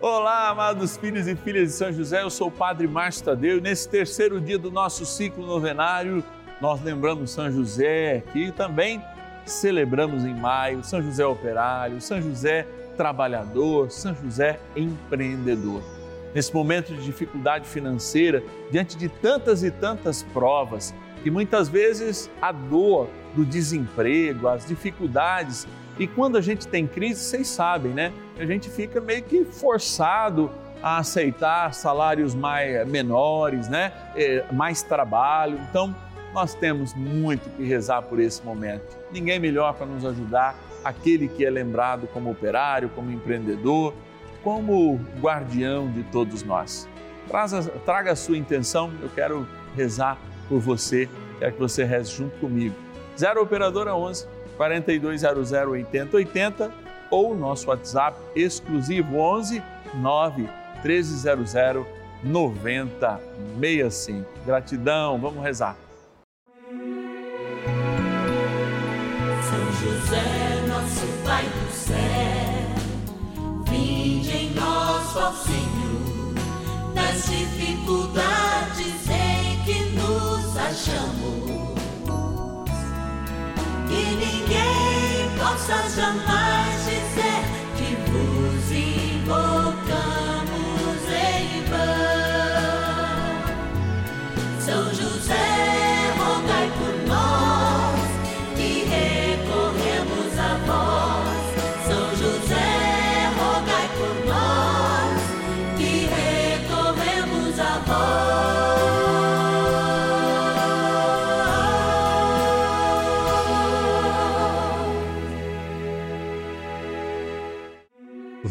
Olá, amados filhos e filhas de São José, eu sou o Padre Márcio Tadeu e nesse terceiro dia do nosso ciclo novenário, nós lembramos São José, que também celebramos em maio, São José Operário, São José Trabalhador, São José Empreendedor. Nesse momento de dificuldade financeira, diante de tantas e tantas provas, e muitas vezes a dor do desemprego, as dificuldades e quando a gente tem crise, vocês sabem, né? A gente fica meio que forçado a aceitar salários mais menores, né? É, mais trabalho. Então, nós temos muito que rezar por esse momento. Ninguém melhor para nos ajudar, aquele que é lembrado como operário, como empreendedor, como guardião de todos nós. Traga, traga a sua intenção, eu quero rezar por você, quero que você reze junto comigo. 0 Operadora 11 4200 8080 ou nosso WhatsApp exclusivo 11 9 1300 9065. Gratidão, vamos rezar. São José, nosso Pai do céu, vinde em nós, ó Senhor, nas dificuldades em que nos achamos que ninguém possa jamais dizer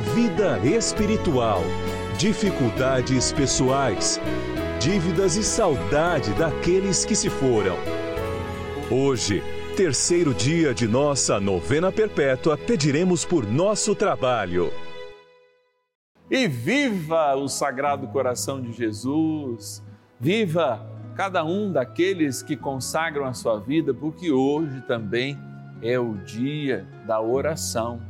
vida espiritual, dificuldades pessoais, dívidas e saudade daqueles que se foram. Hoje, terceiro dia de nossa novena perpétua, pediremos por nosso trabalho. E viva o Sagrado Coração de Jesus! Viva cada um daqueles que consagram a sua vida, porque hoje também é o dia da oração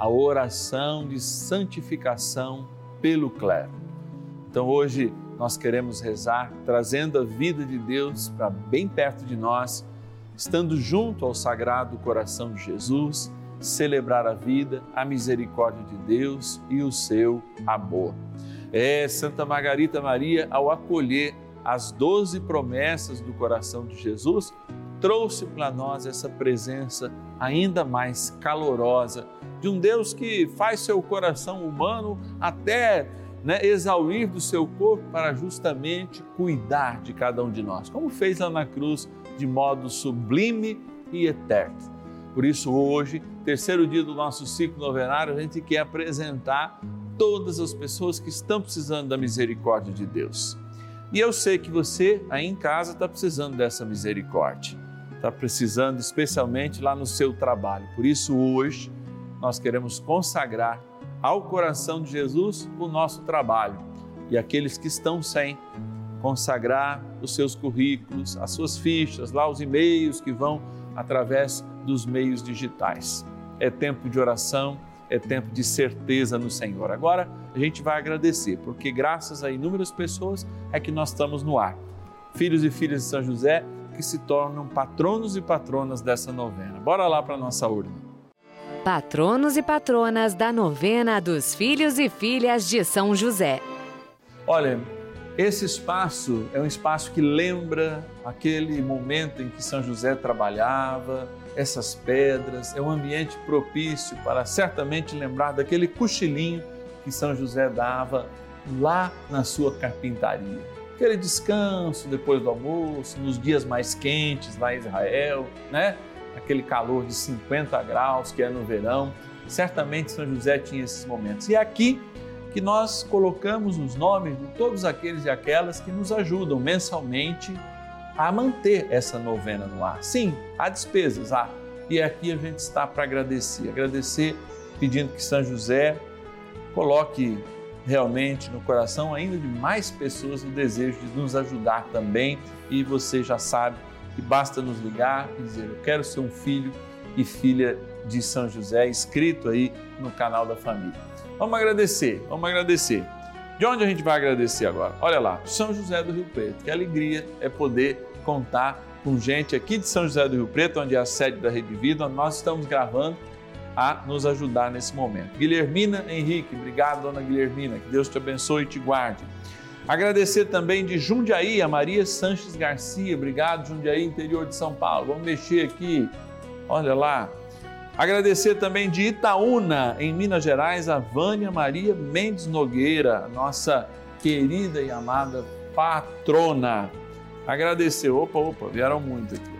a oração de santificação pelo clero. Então hoje nós queremos rezar trazendo a vida de Deus para bem perto de nós, estando junto ao Sagrado Coração de Jesus, celebrar a vida, a misericórdia de Deus e o seu amor. É, Santa Margarita Maria, ao acolher as doze promessas do coração de Jesus, trouxe para nós essa presença ainda mais calorosa de um Deus que faz seu coração humano até né, exaurir do seu corpo para justamente cuidar de cada um de nós, como fez lá na cruz de modo sublime e eterno. Por isso, hoje, terceiro dia do nosso ciclo novenário, a gente quer apresentar todas as pessoas que estão precisando da misericórdia de Deus. E eu sei que você aí em casa está precisando dessa misericórdia está precisando, especialmente lá no seu trabalho. Por isso, hoje, nós queremos consagrar ao coração de Jesus o nosso trabalho e aqueles que estão sem consagrar os seus currículos, as suas fichas, lá os e-mails que vão através dos meios digitais. É tempo de oração, é tempo de certeza no Senhor. Agora a gente vai agradecer, porque graças a inúmeras pessoas é que nós estamos no ar. Filhos e filhas de São José, que se tornam patronos e patronas dessa novena. Bora lá para nossa urna. Patronos e patronas da novena dos filhos e filhas de São José. Olha, esse espaço é um espaço que lembra aquele momento em que São José trabalhava, essas pedras, é um ambiente propício para certamente lembrar daquele cochilinho que São José dava lá na sua carpintaria aquele descanso depois do almoço, nos dias mais quentes lá em Israel, né? Aquele calor de 50 graus que é no verão. Certamente São José tinha esses momentos. E aqui que nós colocamos os nomes de todos aqueles e aquelas que nos ajudam mensalmente a manter essa novena no ar. Sim, há despesas, há. E aqui a gente está para agradecer. Agradecer pedindo que São José coloque realmente no coração ainda de mais pessoas o desejo de nos ajudar também. E você já sabe que basta nos ligar e dizer: Eu quero ser um filho e filha de São José, inscrito aí no canal da família. Vamos agradecer, vamos agradecer. De onde a gente vai agradecer agora? Olha lá, São José do Rio Preto. Que alegria é poder contar com gente aqui de São José do Rio Preto, onde é a sede da Rede Vida, onde nós estamos gravando, a nos ajudar nesse momento. Guilhermina Henrique, obrigado, dona Guilhermina, que Deus te abençoe e te guarde. Agradecer também de Jundiaí, a Maria Sanches Garcia, obrigado, Jundiaí, interior de São Paulo. Vamos mexer aqui, olha lá. Agradecer também de Itaúna, em Minas Gerais, a Vânia Maria Mendes Nogueira, nossa querida e amada patrona. Agradecer, opa, opa, vieram muito aqui.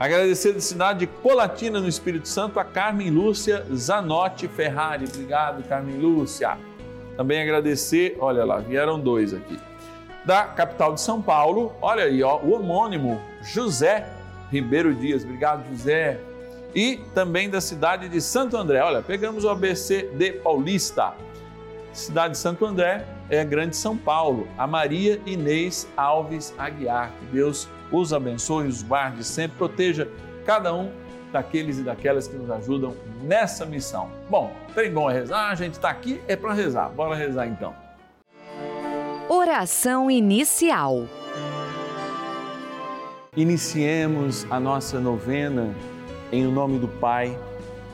Agradecer da cidade de Colatina, no Espírito Santo, a Carmen Lúcia Zanotti Ferrari. Obrigado, Carmen Lúcia. Também agradecer, olha lá, vieram dois aqui. Da capital de São Paulo, olha aí, ó, o homônimo José Ribeiro Dias. Obrigado, José. E também da cidade de Santo André. Olha, pegamos o ABC de Paulista. Cidade de Santo André é a Grande São Paulo. A Maria Inês Alves Aguiar. Que Deus os abençoe, os guarde sempre, proteja cada um daqueles e daquelas que nos ajudam nessa missão. Bom, tem bom a rezar, a gente está aqui é para rezar. Bora rezar então. Oração inicial. Iniciemos a nossa novena em nome do Pai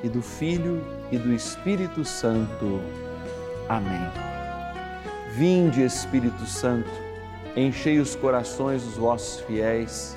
e do Filho e do Espírito Santo. Amém. Vinde, Espírito Santo, enchei os corações dos vossos fiéis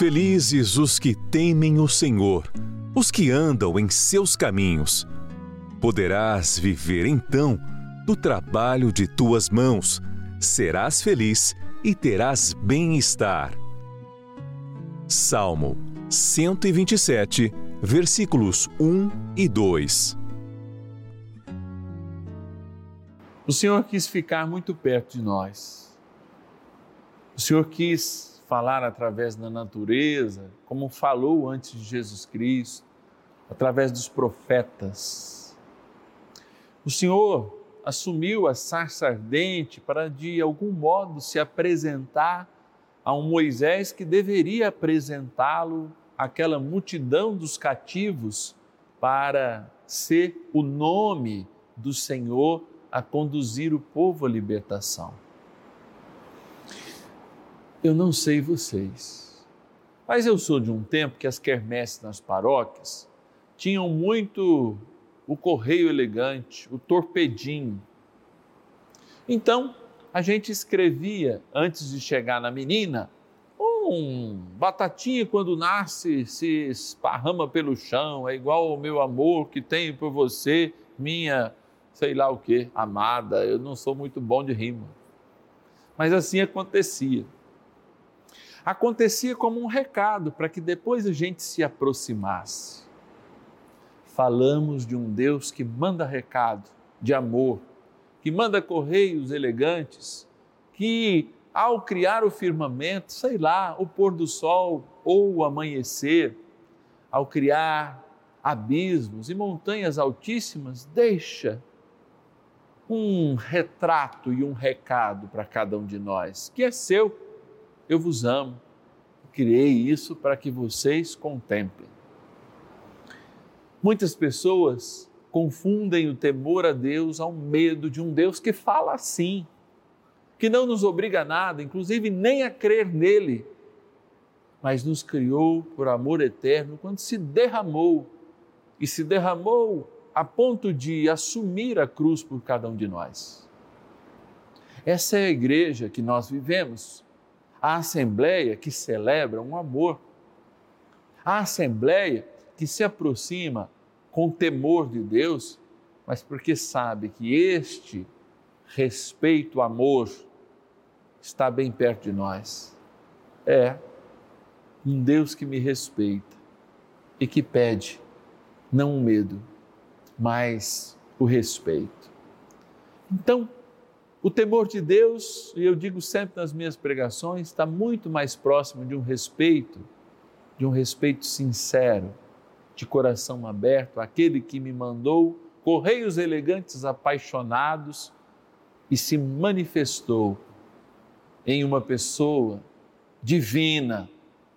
Felizes os que temem o Senhor, os que andam em seus caminhos. Poderás viver então do trabalho de tuas mãos, serás feliz e terás bem-estar. Salmo 127, versículos 1 e 2. O Senhor quis ficar muito perto de nós. O Senhor quis falar através da natureza, como falou antes de Jesus Cristo, através dos profetas. O Senhor assumiu a sarça ardente para, de algum modo, se apresentar a um Moisés que deveria apresentá-lo àquela multidão dos cativos para ser o nome do Senhor a conduzir o povo à libertação. Eu não sei vocês, mas eu sou de um tempo que as quermesses nas paróquias tinham muito o correio elegante, o torpedinho. Então, a gente escrevia, antes de chegar na menina, um batatinha quando nasce se esparrama pelo chão, é igual o meu amor que tenho por você, minha, sei lá o que, amada. Eu não sou muito bom de rima. Mas assim acontecia. Acontecia como um recado para que depois a gente se aproximasse. Falamos de um Deus que manda recado de amor, que manda correios elegantes, que ao criar o firmamento, sei lá, o pôr do sol ou o amanhecer, ao criar abismos e montanhas altíssimas, deixa um retrato e um recado para cada um de nós, que é seu. Eu vos amo. Criei isso para que vocês contemplem. Muitas pessoas confundem o temor a Deus ao medo de um Deus que fala assim que não nos obriga a nada, inclusive nem a crer nele, mas nos criou por amor eterno quando se derramou e se derramou a ponto de assumir a cruz por cada um de nós. Essa é a igreja que nós vivemos, a assembleia que celebra um amor, a assembleia que se aproxima com temor de Deus, mas porque sabe que este respeito, amor, está bem perto de nós. É um Deus que me respeita e que pede não o medo, mas o respeito. Então, o temor de Deus, e eu digo sempre nas minhas pregações, está muito mais próximo de um respeito, de um respeito sincero, de coração aberto, aquele que me mandou correios elegantes apaixonados e se manifestou em uma pessoa divina,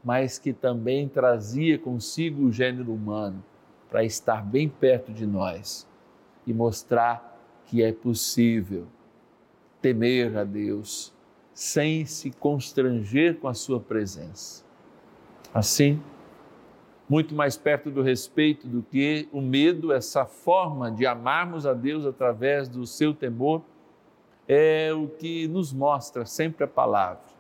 mas que também trazia consigo o gênero humano para estar bem perto de nós e mostrar que é possível temer a Deus sem se constranger com a sua presença. Assim, muito mais perto do respeito do que o medo, essa forma de amarmos a Deus através do seu temor é o que nos mostra sempre a palavra.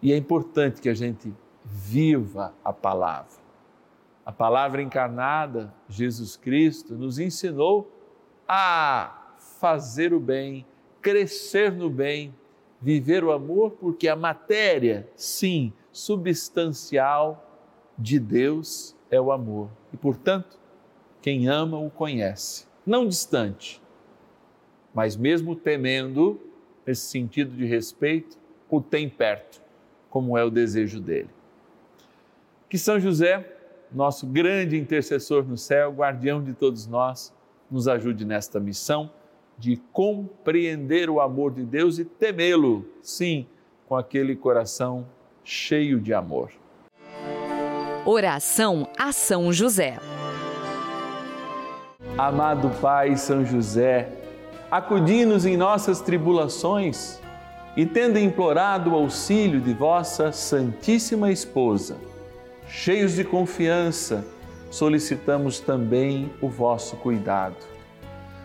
E é importante que a gente viva a palavra. A palavra encarnada, Jesus Cristo, nos ensinou a fazer o bem, crescer no bem, viver o amor, porque a matéria, sim, substancial de Deus é o amor. E, portanto, quem ama o conhece, não distante, mas mesmo temendo, nesse sentido de respeito, o tem perto, como é o desejo dele. Que São José, nosso grande intercessor no céu, guardião de todos nós, nos ajude nesta missão de compreender o amor de Deus e temê-lo, sim, com aquele coração cheio de amor. Oração a São José. Amado Pai São José, acudi-nos em nossas tribulações e, tendo implorado o auxílio de vossa Santíssima Esposa, cheios de confiança, solicitamos também o vosso cuidado.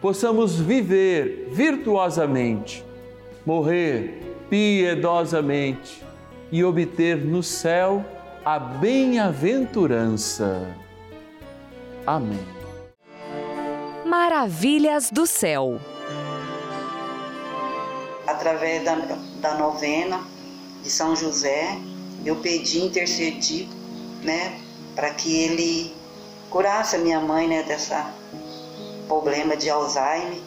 possamos viver virtuosamente, morrer piedosamente e obter no céu a bem-aventurança. Amém. Maravilhas do céu. Através da, da novena de São José, eu pedi, intercedi, né, para que ele curasse a minha mãe, né, dessa problema de Alzheimer.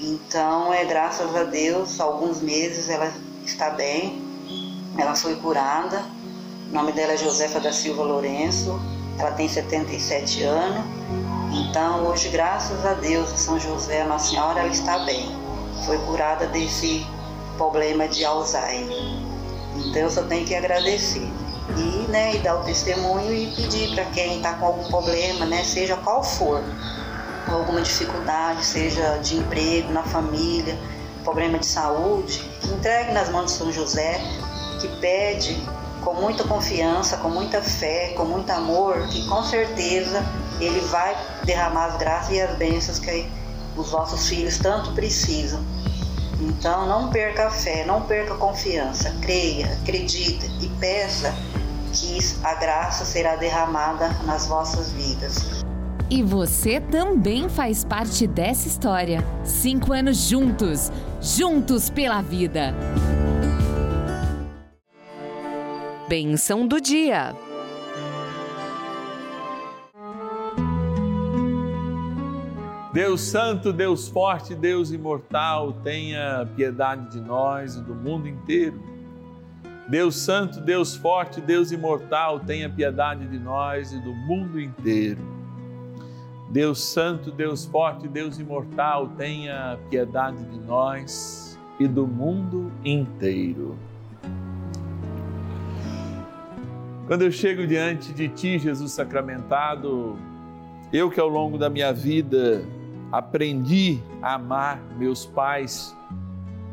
Então, é graças a Deus, alguns meses ela está bem, ela foi curada. O nome dela é Josefa da Silva Lourenço, ela tem 77 anos. Então, hoje, graças a Deus, São José, Nossa Senhora, ela está bem. Foi curada desse problema de Alzheimer. Então, eu só tenho que agradecer. E, né, e dar o testemunho e pedir para quem está com algum problema, né, seja qual for, alguma dificuldade, seja de emprego, na família, problema de saúde, que entregue nas mãos de São José, que pede com muita confiança, com muita fé, com muito amor, que com certeza ele vai derramar as graças e as bênçãos que os vossos filhos tanto precisam. Então não perca a fé, não perca a confiança, creia, acredita e peça que a graça será derramada nas vossas vidas. E você também faz parte dessa história. Cinco anos juntos, juntos pela vida. Benção do dia. Deus Santo, Deus Forte, Deus Imortal, tenha piedade de nós e do mundo inteiro. Deus Santo, Deus Forte, Deus Imortal, tenha piedade de nós e do mundo inteiro. Deus Santo, Deus Forte, Deus Imortal, tenha piedade de nós e do mundo inteiro. Quando eu chego diante de Ti, Jesus sacramentado, eu que ao longo da minha vida aprendi a amar meus pais,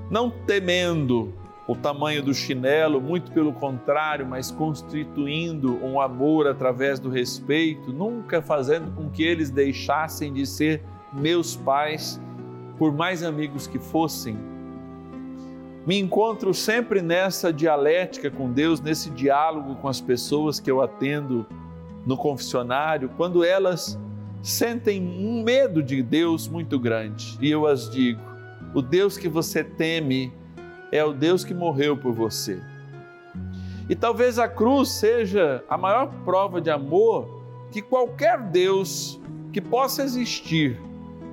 não temendo o tamanho do chinelo, muito pelo contrário, mas constituindo um amor através do respeito, nunca fazendo com que eles deixassem de ser meus pais, por mais amigos que fossem. Me encontro sempre nessa dialética com Deus, nesse diálogo com as pessoas que eu atendo no confessionário, quando elas sentem um medo de Deus muito grande. E eu as digo: o Deus que você teme é o Deus que morreu por você. E talvez a cruz seja a maior prova de amor que qualquer Deus que possa existir,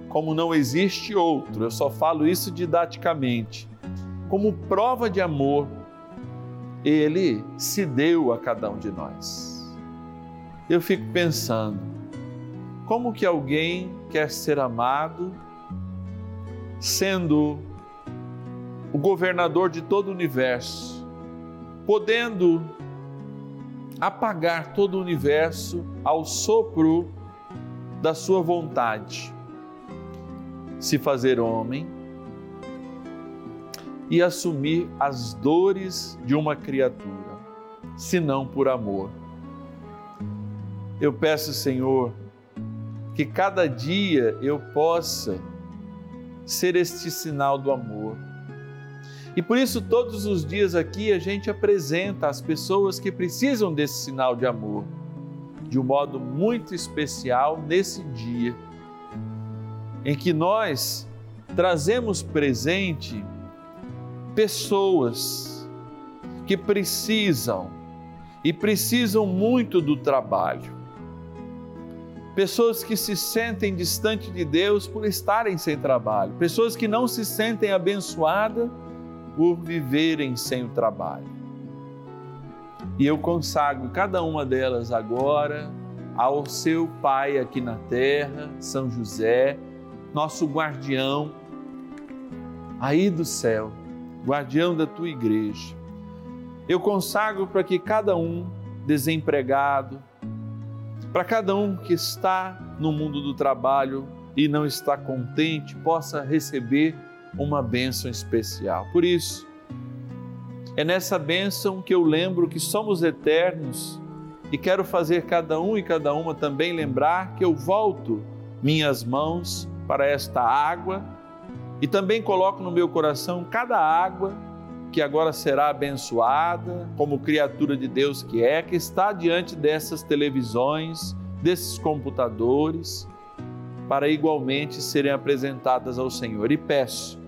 como não existe outro, eu só falo isso didaticamente, como prova de amor, ele se deu a cada um de nós. Eu fico pensando, como que alguém quer ser amado sendo o governador de todo o universo, podendo apagar todo o universo ao sopro da sua vontade, se fazer homem e assumir as dores de uma criatura, se não por amor. Eu peço, Senhor, que cada dia eu possa ser este sinal do amor. E por isso, todos os dias aqui a gente apresenta as pessoas que precisam desse sinal de amor, de um modo muito especial nesse dia, em que nós trazemos presente pessoas que precisam e precisam muito do trabalho. Pessoas que se sentem distante de Deus por estarem sem trabalho, pessoas que não se sentem abençoadas por viverem sem o trabalho. E eu consagro cada uma delas agora ao seu Pai aqui na terra, São José, nosso guardião, aí do céu, guardião da tua igreja, eu consagro para que cada um desempregado, para cada um que está no mundo do trabalho e não está contente, possa receber uma bênção especial. Por isso, é nessa bênção que eu lembro que somos eternos e quero fazer cada um e cada uma também lembrar que eu volto minhas mãos para esta água e também coloco no meu coração cada água que agora será abençoada, como criatura de Deus que é, que está diante dessas televisões, desses computadores, para igualmente serem apresentadas ao Senhor. E peço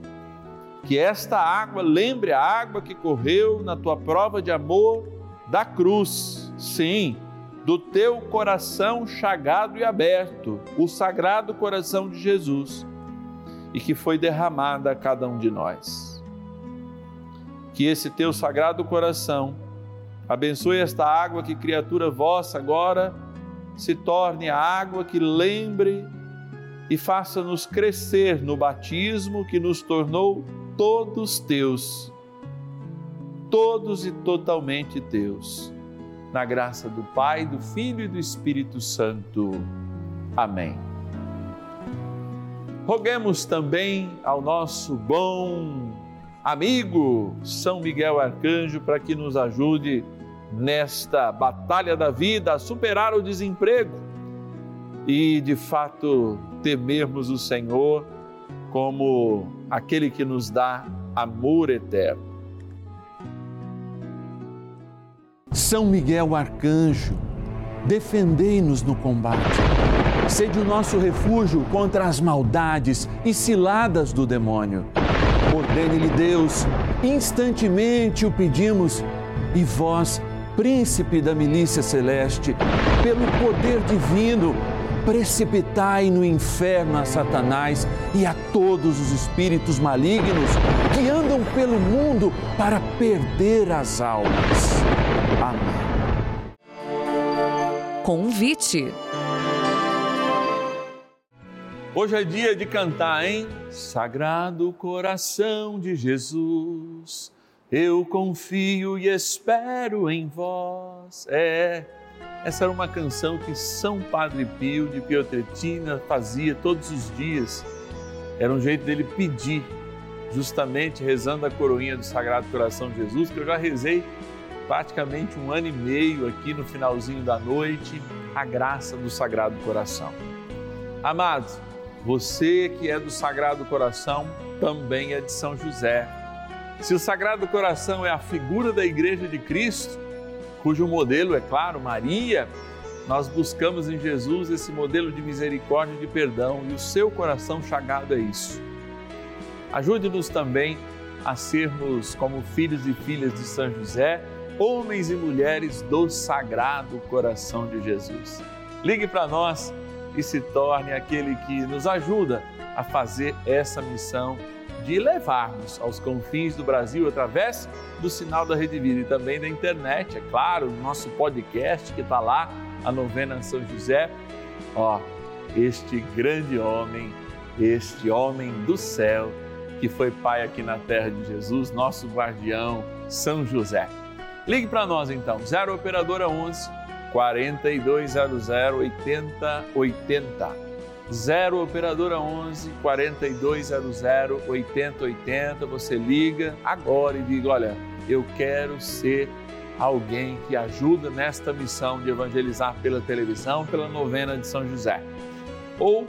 que esta água lembre a água que correu na tua prova de amor da cruz. Sim, do teu coração chagado e aberto, o sagrado coração de Jesus, e que foi derramada a cada um de nós que esse teu sagrado coração abençoe esta água que criatura vossa agora se torne a água que lembre e faça-nos crescer no batismo que nos tornou todos teus, todos e totalmente teus, na graça do Pai, do Filho e do Espírito Santo. Amém. Roguemos também ao nosso bom amigo São Miguel Arcanjo para que nos ajude nesta batalha da vida a superar o desemprego e de fato temermos o Senhor como aquele que nos dá amor eterno. São Miguel Arcanjo, defendei-nos no combate. Sede o nosso refúgio contra as maldades e ciladas do demônio. Ordene-lhe Deus, instantemente o pedimos, e vós, príncipe da milícia celeste, pelo poder divino, precipitai no inferno a Satanás e a todos os espíritos malignos que andam pelo mundo para perder as almas. Amém. Convite. Hoje é dia de cantar, hein? Sagrado coração de Jesus, eu confio e espero em vós. É, essa era uma canção que São Padre Pio de Pietretina fazia todos os dias. Era um jeito dele pedir, justamente rezando a coroinha do Sagrado Coração de Jesus, que eu já rezei praticamente um ano e meio aqui no finalzinho da noite, a graça do Sagrado Coração. Amados, você que é do Sagrado Coração também é de São José. Se o Sagrado Coração é a figura da Igreja de Cristo, cujo modelo é claro, Maria, nós buscamos em Jesus esse modelo de misericórdia e de perdão e o seu coração chagado é isso. Ajude-nos também a sermos como filhos e filhas de São José, homens e mulheres do Sagrado Coração de Jesus. Ligue para nós e se torne aquele que nos ajuda a fazer essa missão de levarmos aos confins do Brasil através do sinal da Rede Vida e também da internet, é claro, o nosso podcast que está lá, a novena São José. Ó, este grande homem, este homem do céu, que foi pai aqui na terra de Jesus, nosso guardião, São José. Ligue para nós então, 0 Operadora 11 4200 8080. 0 operadora 11 4200 8080. Você liga agora e diga: Olha, eu quero ser alguém que ajuda nesta missão de evangelizar pela televisão, pela novena de São José. Ou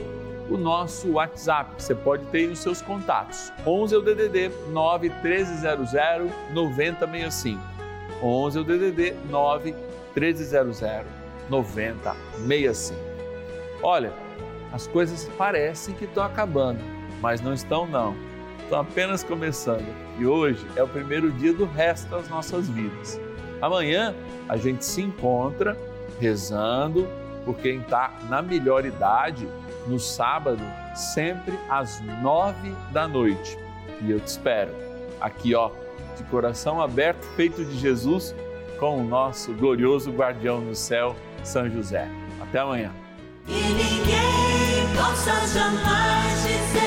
o nosso WhatsApp, você pode ter aí nos seus contatos. 11 é o DDD 9 1300 9065. 11 é o DDD 9 1300 9065. Olha, as coisas parecem que estão acabando, mas não estão não. Estão apenas começando. E hoje é o primeiro dia do resto das nossas vidas. Amanhã a gente se encontra rezando por quem está na melhor idade, no sábado, sempre às nove da noite. E eu te espero aqui, ó, de coração aberto, feito de Jesus com o nosso glorioso guardião no céu, São José. Até amanhã possa jamais dizer.